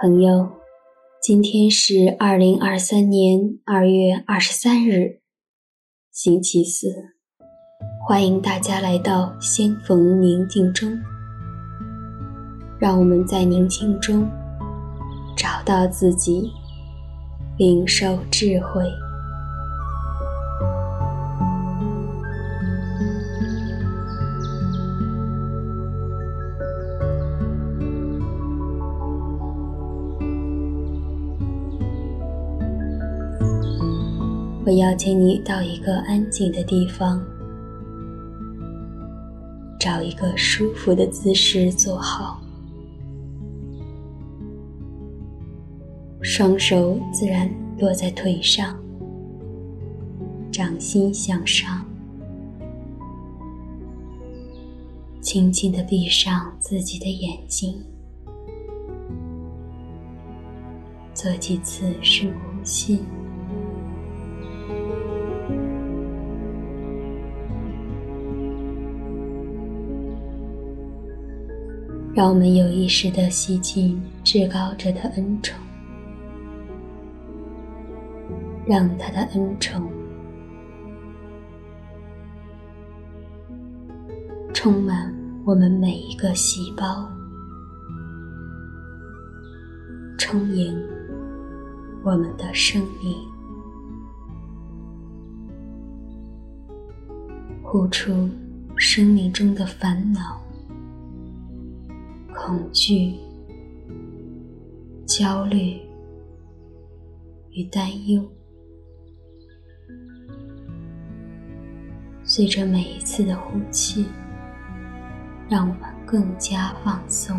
朋友，今天是二零二三年二月二十三日，星期四。欢迎大家来到先逢宁静中，让我们在宁静中找到自己，领受智慧。我邀请你到一个安静的地方，找一个舒服的姿势坐好，双手自然落在腿上，掌心向上，轻轻的闭上自己的眼睛，做几次深呼吸。让我们有意识地吸进至高者的恩宠，让他的恩宠充满我们每一个细胞，充盈我们的生命，呼出生命中的烦恼。恐惧、焦虑与担忧，随着每一次的呼气，让我们更加放松。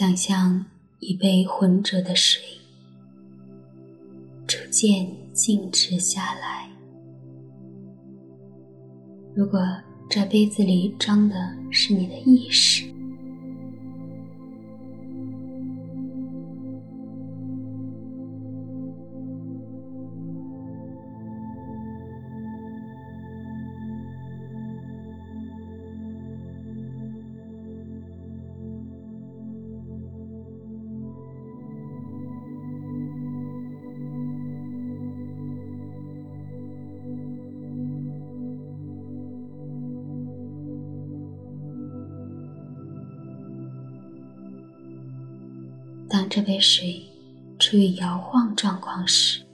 想象一杯浑浊的水，逐渐静止下来。如果这杯子里装的是你的意识。这杯水处于摇晃状况时，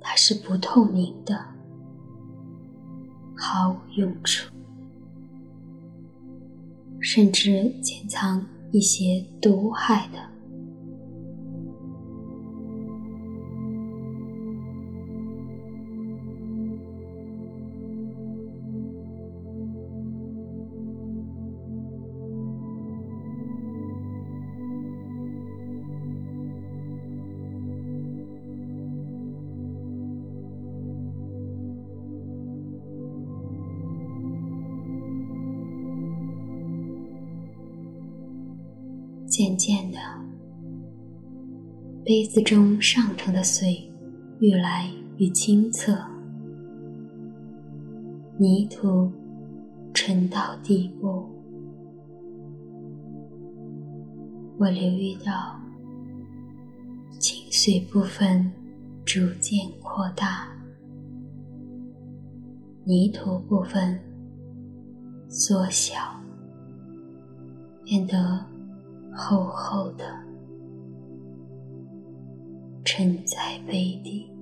它是不透明的，毫无用处，甚至潜藏一些毒害的。渐渐的，杯子中上层的水愈来愈清澈，泥土沉到底部。我留意到，清水部分逐渐扩大，泥土部分缩小，变得。厚厚的沉在杯底。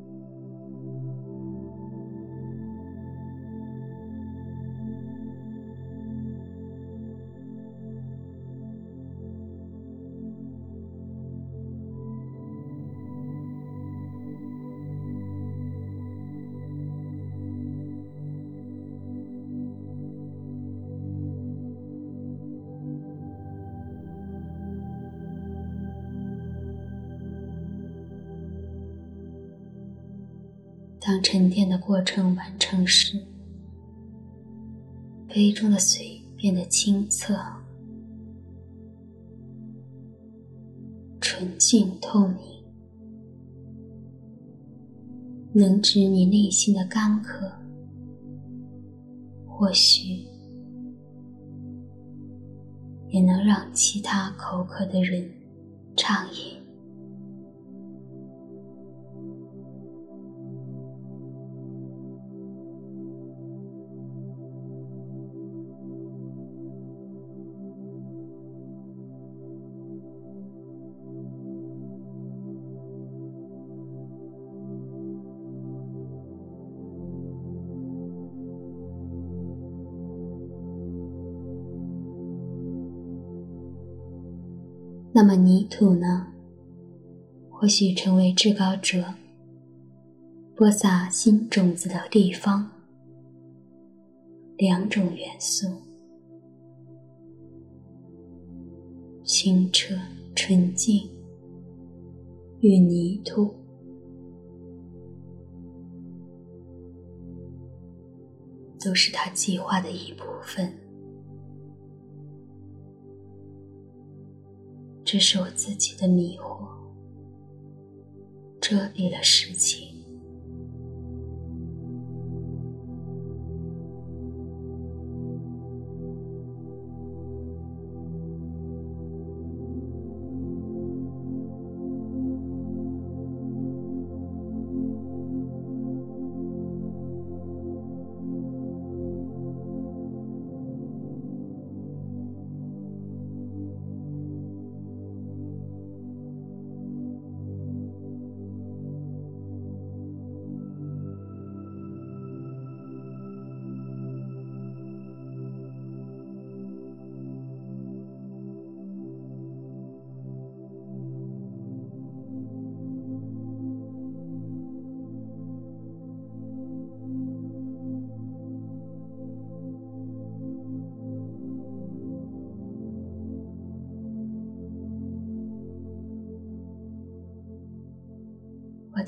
当沉淀的过程完成时，杯中的水变得清澈、纯净透明，能止你内心的干渴，或许也能让其他口渴的人畅饮。那么泥土呢？或许成为至高者播撒新种子的地方。两种元素：清澈纯净与泥土，都是他计划的一部分。这是我自己的迷惑，遮蔽了事情。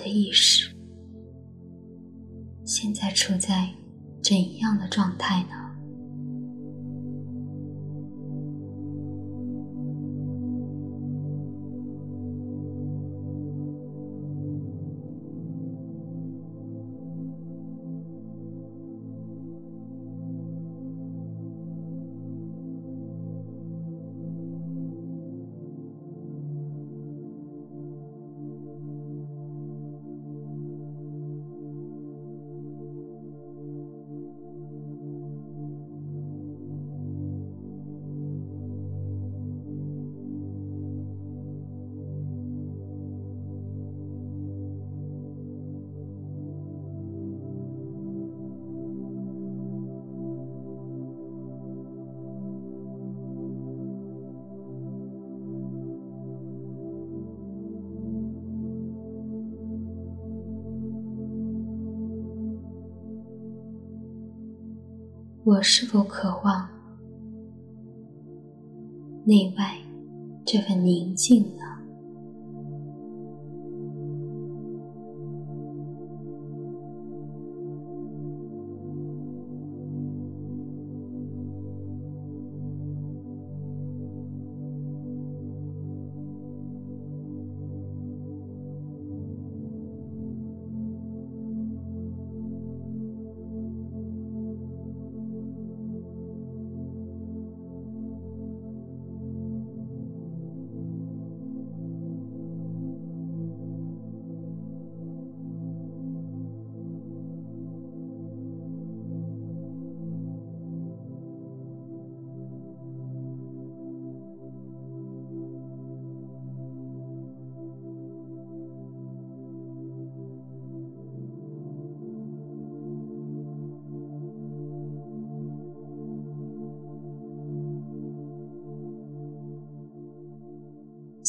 的意识现在处在怎样的状态呢？我是否渴望内外这份宁静呢？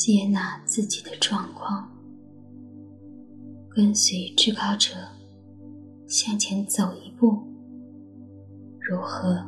接纳自己的状况，跟随至高者向前走一步，如何？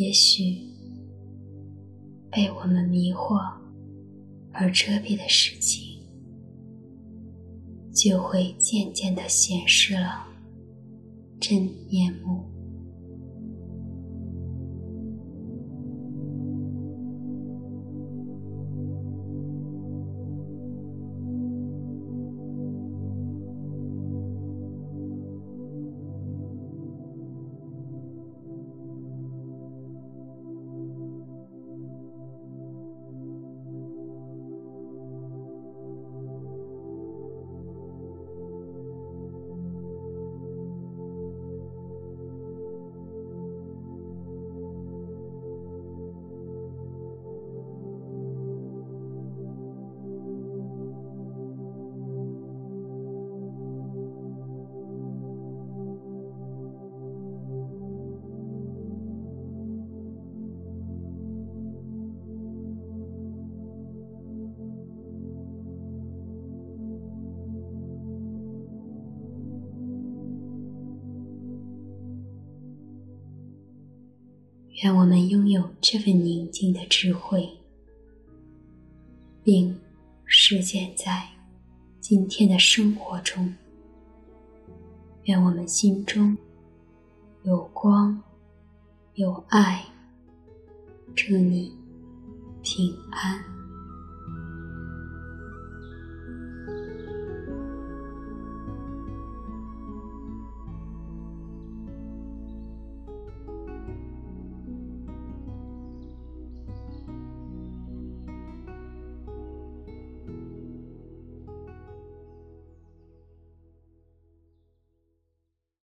也许被我们迷惑而遮蔽的事情，就会渐渐地显示了真面目。愿我们拥有这份宁静的智慧，并实践在今天的生活中。愿我们心中有光，有爱，祝你平安。